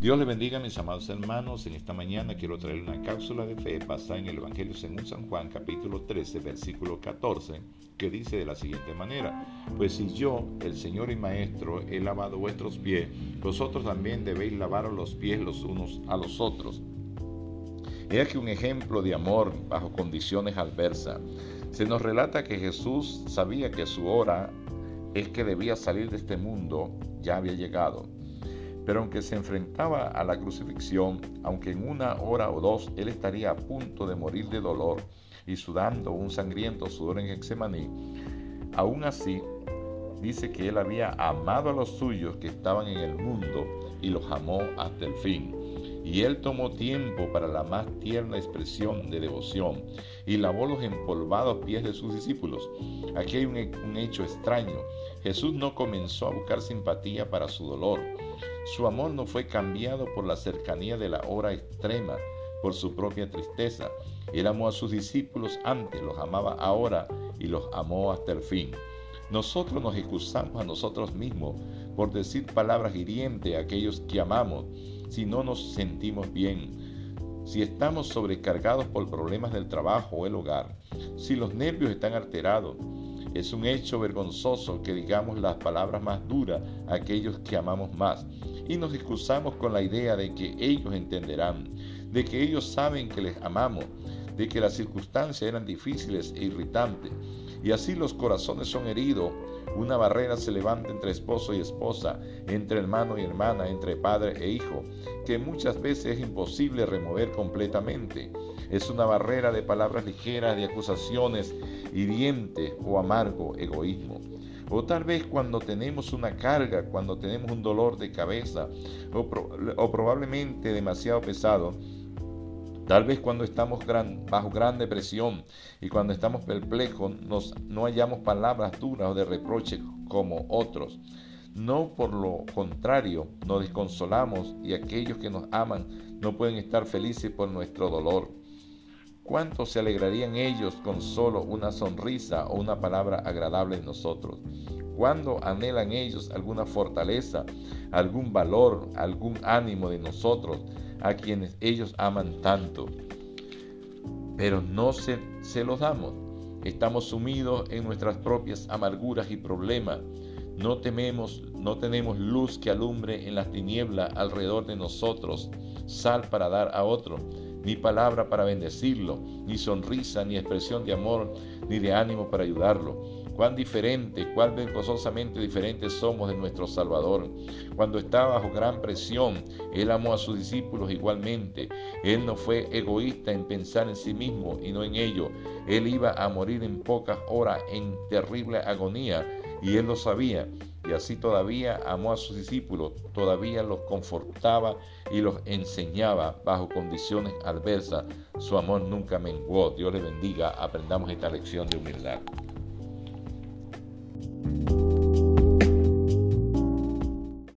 Dios le bendiga mis amados hermanos. En esta mañana quiero traer una cápsula de fe basada en el Evangelio según San Juan capítulo 13 versículo 14 que dice de la siguiente manera, pues si yo, el Señor y Maestro, he lavado vuestros pies, vosotros también debéis lavar los pies los unos a los otros. He aquí un ejemplo de amor bajo condiciones adversas. Se nos relata que Jesús sabía que su hora es que debía salir de este mundo ya había llegado pero aunque se enfrentaba a la crucifixión, aunque en una hora o dos él estaría a punto de morir de dolor y sudando un sangriento sudor en Getsemaní, aún así dice que él había amado a los suyos que estaban en el mundo y los amó hasta el fin. Y él tomó tiempo para la más tierna expresión de devoción y lavó los empolvados pies de sus discípulos. Aquí hay un hecho extraño. Jesús no comenzó a buscar simpatía para su dolor su amor no fue cambiado por la cercanía de la hora extrema, por su propia tristeza. Él amó a sus discípulos antes, los amaba ahora y los amó hasta el fin. Nosotros nos excusamos a nosotros mismos por decir palabras hirientes a aquellos que amamos si no nos sentimos bien, si estamos sobrecargados por problemas del trabajo o el hogar, si los nervios están alterados, es un hecho vergonzoso que digamos las palabras más duras a aquellos que amamos más y nos excusamos con la idea de que ellos entenderán, de que ellos saben que les amamos, de que las circunstancias eran difíciles e irritantes. Y así los corazones son heridos, una barrera se levanta entre esposo y esposa, entre hermano y hermana, entre padre e hijo, que muchas veces es imposible remover completamente. Es una barrera de palabras ligeras, de acusaciones hirientes o amargo egoísmo. O tal vez cuando tenemos una carga, cuando tenemos un dolor de cabeza, o, probablemente demasiado pesado, Tal vez cuando estamos bajo gran depresión y cuando estamos perplejos no hallamos palabras duras o de reproche como otros. No por lo contrario, nos desconsolamos y aquellos que nos aman no pueden estar felices por nuestro dolor. ¿Cuánto se alegrarían ellos con solo una sonrisa o una palabra agradable en nosotros? ¿Cuándo anhelan ellos alguna fortaleza, algún valor, algún ánimo de nosotros, a quienes ellos aman tanto? Pero no se, se los damos. Estamos sumidos en nuestras propias amarguras y problemas. No tememos, no tenemos luz que alumbre en las tinieblas alrededor de nosotros, sal para dar a otro ni palabra para bendecirlo, ni sonrisa, ni expresión de amor, ni de ánimo para ayudarlo. Cuán diferente, cuán vergonzosamente diferentes somos de nuestro Salvador. Cuando estaba bajo gran presión, Él amó a sus discípulos igualmente. Él no fue egoísta en pensar en sí mismo y no en ello. Él iba a morir en pocas horas en terrible agonía y él lo sabía. Y así todavía amó a sus discípulos, todavía los confortaba y los enseñaba bajo condiciones adversas. Su amor nunca menguó. Dios le bendiga. Aprendamos esta lección de humildad.